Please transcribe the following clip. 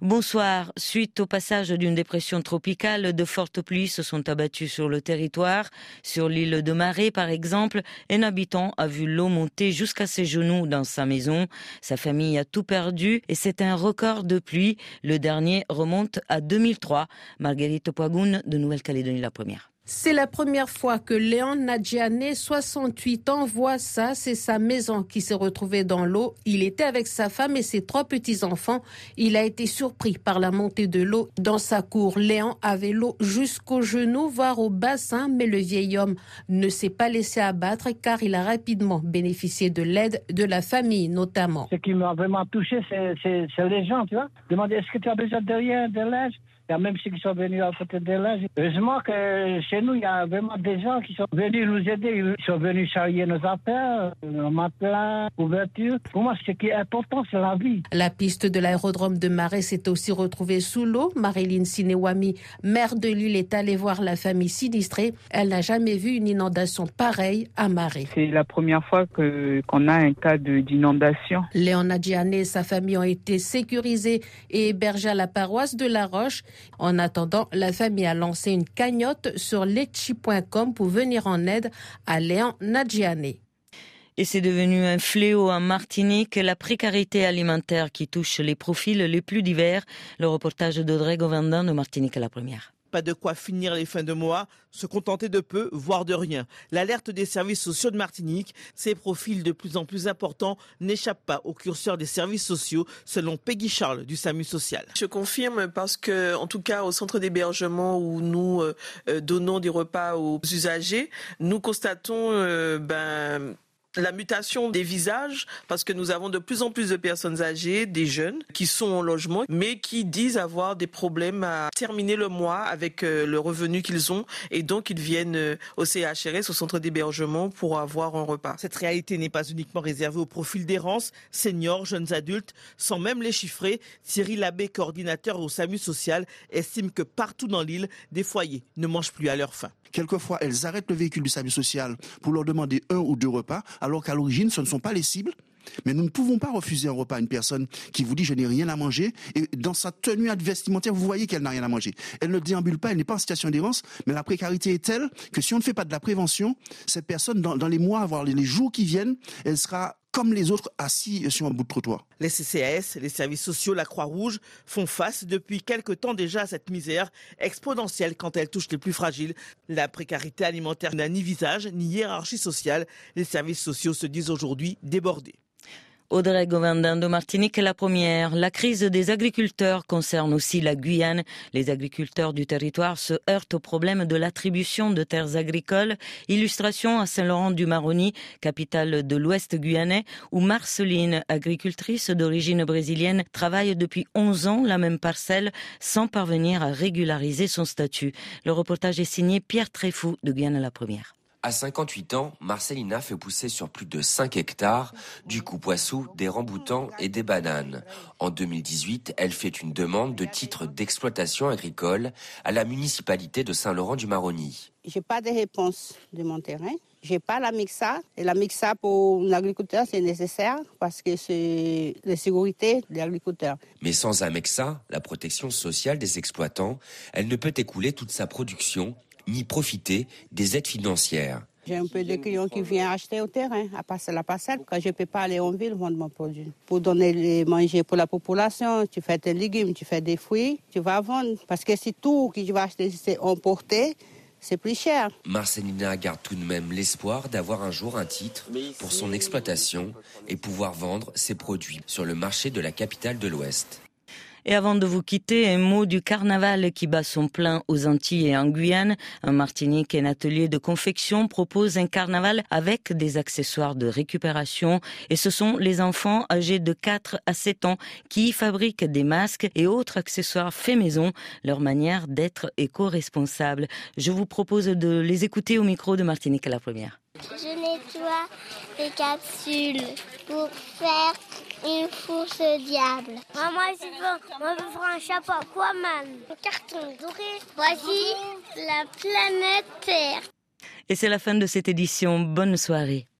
Bonsoir. Suite au passage d'une dépression tropicale, de fortes pluies se sont abattues sur le territoire. Sur l'île de Marais, par exemple, un habitant a vu l'eau monter jusqu'à ses genoux dans sa maison. Sa famille a tout perdu et c'est un record de pluie. Le dernier remonte à 2003. Marguerite Poigoun de Nouvelle-Calédonie la première. C'est la première fois que Léon Nadjiane, 68 ans, voit ça. C'est sa maison qui s'est retrouvée dans l'eau. Il était avec sa femme et ses trois petits-enfants. Il a été surpris par la montée de l'eau dans sa cour. Léon avait l'eau jusqu'aux genoux, voire au bassin, mais le vieil homme ne s'est pas laissé abattre car il a rapidement bénéficié de l'aide de la famille, notamment. Ce qui m'a vraiment touché, c'est les gens, tu vois. Demander est-ce que tu as besoin de rien, de l'aide il y a même ceux qui sont venus à côté de là. Heureusement que chez nous, il y a vraiment des gens qui sont venus nous aider. Ils sont venus charrier nos affaires, nos matelas, couvertures. Pour moi, ce qui est important, c'est la vie. La piste de l'aérodrome de Marais s'est aussi retrouvée sous l'eau. Marilyn Sinewami, maire de l'île, est allée voir la famille sinistrée. Elle n'a jamais vu une inondation pareille à Marais. C'est la première fois que, qu'on a un cas d'inondation. Léon Adjiane et sa famille ont été sécurisés et hébergés à la paroisse de La Roche. En attendant, la famille a lancé une cagnotte sur letchi.com pour venir en aide à Léon Nadjiane. Et c'est devenu un fléau en Martinique, la précarité alimentaire qui touche les profils les plus divers. Le reportage d'Audrey Govendin de Martinique à la première pas de quoi finir les fins de mois, se contenter de peu, voire de rien. L'alerte des services sociaux de Martinique, ces profils de plus en plus importants n'échappent pas au curseur des services sociaux, selon Peggy Charles du SAMU social. Je confirme parce que, en tout cas, au centre d'hébergement où nous euh, euh, donnons des repas aux usagers, nous constatons euh, ben, la mutation des visages, parce que nous avons de plus en plus de personnes âgées, des jeunes, qui sont en logement, mais qui disent avoir des problèmes à terminer le mois avec euh, le revenu qu'ils ont, et donc ils viennent euh, au CHRS, au centre d'hébergement, pour avoir un repas. Cette réalité n'est pas uniquement réservée au profil d'errance, seniors, jeunes adultes, sans même les chiffrer. Thierry Labbé, coordinateur au SAMU social, estime que partout dans l'île, des foyers ne mangent plus à leur faim. Quelquefois, elles arrêtent le véhicule du SAMU social pour leur demander un ou deux repas alors qu'à l'origine, ce ne sont pas les cibles. Mais nous ne pouvons pas refuser un repas à une personne qui vous dit je n'ai rien à manger et dans sa tenue vestimentaire, vous voyez qu'elle n'a rien à manger. Elle ne déambule pas, elle n'est pas en situation d'errance, mais la précarité est telle que si on ne fait pas de la prévention, cette personne, dans, les mois, voire les jours qui viennent, elle sera comme les autres assis sur un bout de trottoir. Les CCAS, les services sociaux, la Croix-Rouge font face depuis quelque temps déjà à cette misère exponentielle quand elle touche les plus fragiles. La précarité alimentaire n'a ni visage ni hiérarchie sociale. Les services sociaux se disent aujourd'hui débordés. Audrey Govendin de Martinique est la première. La crise des agriculteurs concerne aussi la Guyane. Les agriculteurs du territoire se heurtent au problème de l'attribution de terres agricoles. Illustration à Saint-Laurent-du-Maroni, capitale de l'Ouest guyanais, où Marceline, agricultrice d'origine brésilienne, travaille depuis 11 ans la même parcelle sans parvenir à régulariser son statut. Le reportage est signé Pierre Tréfou de Guyane la première. À 58 ans, Marcelina fait pousser sur plus de 5 hectares du coupoissou, des ramboutans et des bananes. En 2018, elle fait une demande de titre d'exploitation agricole à la municipalité de Saint-Laurent-du-Maroni. J'ai pas de réponse de mon terrain. J'ai pas la mixa. Et la mixa pour l'agriculteur, c'est nécessaire parce que c'est la sécurité de l'agriculteur. Mais sans un mixa, la protection sociale des exploitants, elle ne peut écouler toute sa production ni profiter des aides financières. J'ai un peu de clients qui viennent acheter au terrain, à passer la parcelle, quand je ne peux pas aller en ville vendre mon produit. Pour donner les manger pour la population, tu fais des légumes, tu fais des fruits, tu vas vendre. Parce que si tout que tu vas acheter, c'est emporté, c'est plus cher. Marcelina garde tout de même l'espoir d'avoir un jour un titre pour son exploitation et pouvoir vendre ses produits sur le marché de la capitale de l'Ouest. Et avant de vous quitter, un mot du carnaval qui bat son plein aux Antilles et en Guyane. Un Martinique, un atelier de confection propose un carnaval avec des accessoires de récupération. Et ce sont les enfants âgés de 4 à 7 ans qui fabriquent des masques et autres accessoires faits maison, leur manière d'être éco-responsable. Je vous propose de les écouter au micro de Martinique à la première. Je nettoie les capsules pour faire une fourche diable. Maman, c'est bon. Moi, je faire un chapeau Aquaman. Un carton doré. Voici la planète Terre. Et c'est la fin de cette édition. Bonne soirée.